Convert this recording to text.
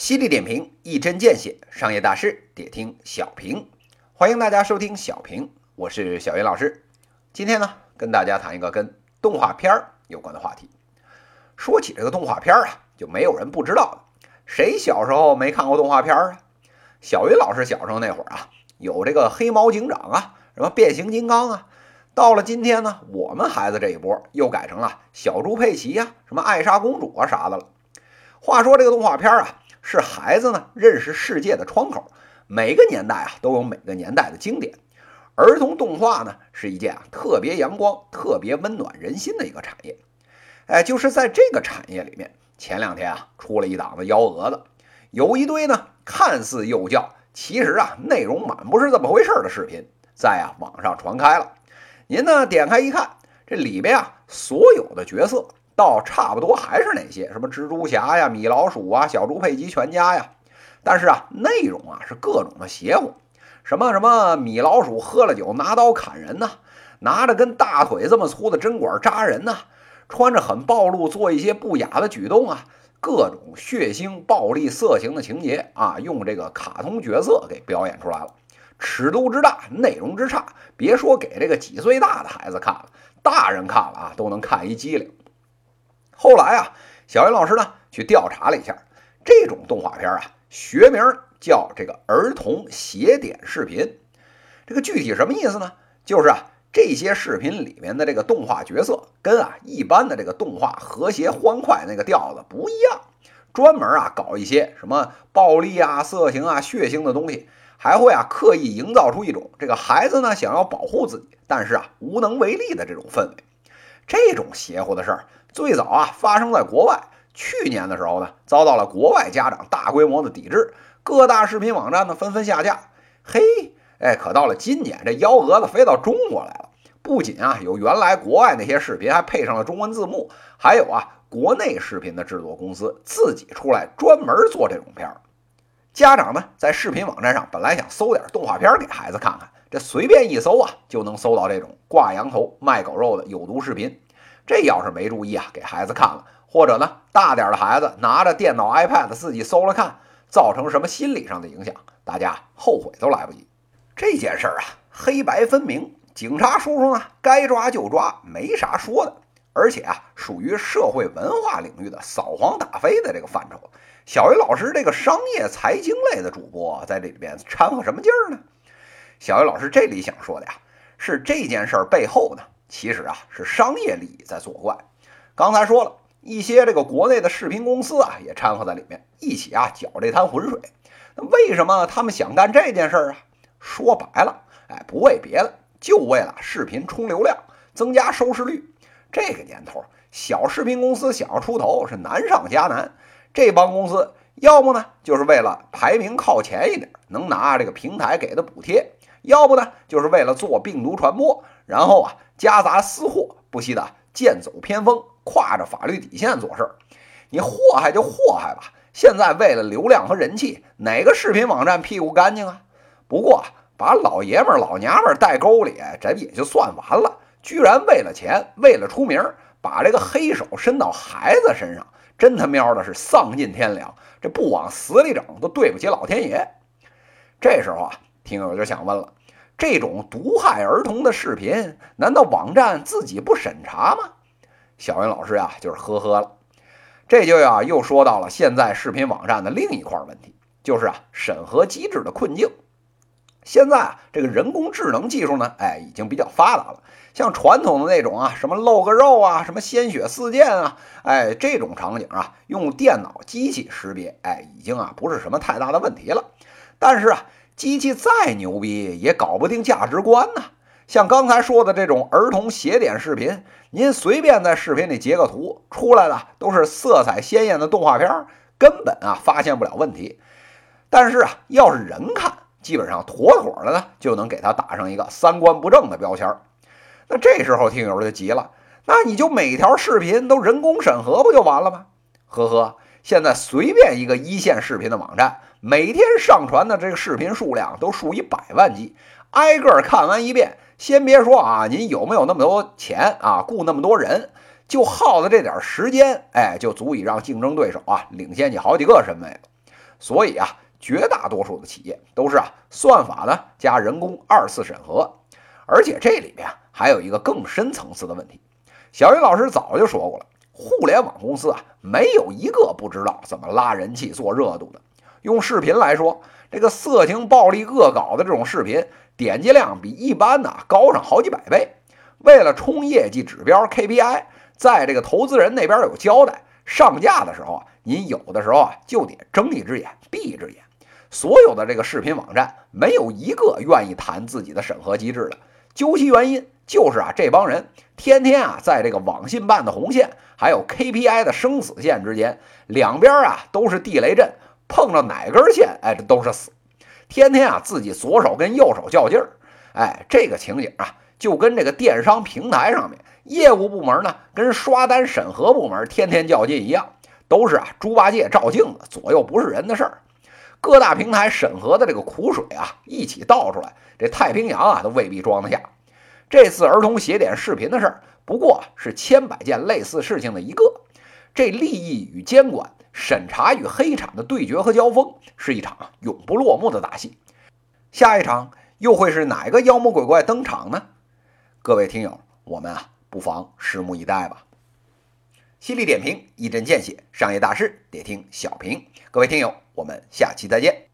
犀利点评，一针见血，商业大师得听小平。欢迎大家收听小平，我是小云老师。今天呢，跟大家谈一个跟动画片儿有关的话题。说起这个动画片啊，就没有人不知道的。谁小时候没看过动画片啊？小云老师小时候那会儿啊，有这个黑猫警长啊，什么变形金刚啊。到了今天呢，我们孩子这一波又改成了小猪佩奇呀，什么艾莎公主啊啥的了。话说这个动画片啊。是孩子呢认识世界的窗口。每个年代啊都有每个年代的经典。儿童动画呢是一件啊特别阳光、特别温暖人心的一个产业。哎，就是在这个产业里面，前两天啊出了一档子幺蛾子，有一堆呢看似幼教，其实啊内容满不是这么回事的视频，在啊网上传开了。您呢点开一看，这里边啊所有的角色。倒差不多还是那些什么蜘蛛侠呀、米老鼠啊、小猪佩奇全家呀，但是啊，内容啊是各种的邪乎，什么什么米老鼠喝了酒拿刀砍人呐，拿着跟大腿这么粗的针管扎人呐，穿着很暴露做一些不雅的举动啊，各种血腥、暴力、色情的情节啊，用这个卡通角色给表演出来了，尺度之大，内容之差，别说给这个几岁大的孩子看了，大人看了啊都能看一激灵。后来啊，小云老师呢去调查了一下，这种动画片啊，学名叫这个儿童写点视频。这个具体什么意思呢？就是啊，这些视频里面的这个动画角色跟啊一般的这个动画和谐欢快那个调子不一样，专门啊搞一些什么暴力啊、色情啊、血腥的东西，还会啊刻意营造出一种这个孩子呢想要保护自己，但是啊无能为力的这种氛围。这种邪乎的事儿。最早啊，发生在国外。去年的时候呢，遭到了国外家长大规模的抵制，各大视频网站呢纷纷下架。嘿，哎，可到了今年，这幺蛾子飞到中国来了。不仅啊有原来国外那些视频还配上了中文字幕，还有啊国内视频的制作公司自己出来专门做这种片儿。家长呢在视频网站上本来想搜点动画片给孩子看看，这随便一搜啊就能搜到这种挂羊头卖狗肉的有毒视频。这要是没注意啊，给孩子看了，或者呢，大点的孩子拿着电脑、iPad 自己搜了看，造成什么心理上的影响，大家后悔都来不及。这件事儿啊，黑白分明，警察叔叔呢，该抓就抓，没啥说的。而且啊，属于社会文化领域的扫黄打非的这个范畴。小鱼老师这个商业财经类的主播，在这里边掺和什么劲儿呢？小鱼老师这里想说的呀，是这件事儿背后呢。其实啊，是商业利益在作怪。刚才说了一些这个国内的视频公司啊，也掺和在里面，一起啊搅这滩浑水。那为什么他们想干这件事儿啊？说白了，哎，不为别的，就为了视频冲流量，增加收视率。这个年头，小视频公司想要出头是难上加难。这帮公司要么呢，就是为了排名靠前一点，能拿这个平台给的补贴；要不呢，就是为了做病毒传播，然后啊。夹杂私货，不惜的剑走偏锋，跨着法律底线做事儿。你祸害就祸害吧。现在为了流量和人气，哪个视频网站屁股干净啊？不过把老爷们儿、老娘们儿带沟里，这也就算完了。居然为了钱，为了出名，把这个黑手伸到孩子身上，真他喵的是丧尽天良。这不往死里整，都对不起老天爷。这时候啊，听友就想问了。这种毒害儿童的视频，难道网站自己不审查吗？小云老师呀，就是呵呵了。这就要又说到了现在视频网站的另一块问题，就是啊审核机制的困境。现在啊这个人工智能技术呢，哎已经比较发达了。像传统的那种啊，什么露个肉啊，什么鲜血四溅啊，哎这种场景啊，用电脑机器识别，哎已经啊不是什么太大的问题了。但是啊。机器再牛逼，也搞不定价值观呐。像刚才说的这种儿童写点视频，您随便在视频里截个图出来的，都是色彩鲜艳的动画片，根本啊发现不了问题。但是啊，要是人看，基本上妥妥的呢，就能给他打上一个三观不正的标签。那这时候听友就急了，那你就每条视频都人工审核不就完了吗？呵呵。现在随便一个一线视频的网站，每天上传的这个视频数量都数以百万计，挨个看完一遍，先别说啊，您有没有那么多钱啊，雇那么多人，就耗的这点时间，哎，就足以让竞争对手啊领先你好几个身位了。所以啊，绝大多数的企业都是啊，算法呢加人工二次审核，而且这里面还有一个更深层次的问题。小云老师早就说过了，互联网公司啊，没有一个不知道怎么拉人气、做热度的。用视频来说，这个色情、暴力、恶搞的这种视频，点击量比一般的高上好几百倍。为了冲业绩指标 KPI，在这个投资人那边有交代，上架的时候啊，您有的时候啊就得睁一只眼闭一只眼。所有的这个视频网站，没有一个愿意谈自己的审核机制的。究其原因，就是啊，这帮人天天啊，在这个网信办的红线，还有 KPI 的生死线之间，两边啊都是地雷阵，碰着哪根线，哎，这都是死。天天啊，自己左手跟右手较劲儿，哎，这个情景啊，就跟这个电商平台上面业务部门呢，跟刷单审核部门天天较劲一样，都是啊，猪八戒照镜子，左右不是人的事儿。各大平台审核的这个苦水啊，一起倒出来，这太平洋啊都未必装得下。这次儿童写点视频的事儿，不过是千百件类似事情的一个。这利益与监管、审查与黑产的对决和交锋，是一场永不落幕的大戏。下一场又会是哪个妖魔鬼怪登场呢？各位听友，我们啊，不妨拭目以待吧。犀利点评，一针见血，商业大事得听小平。各位听友，我们下期再见。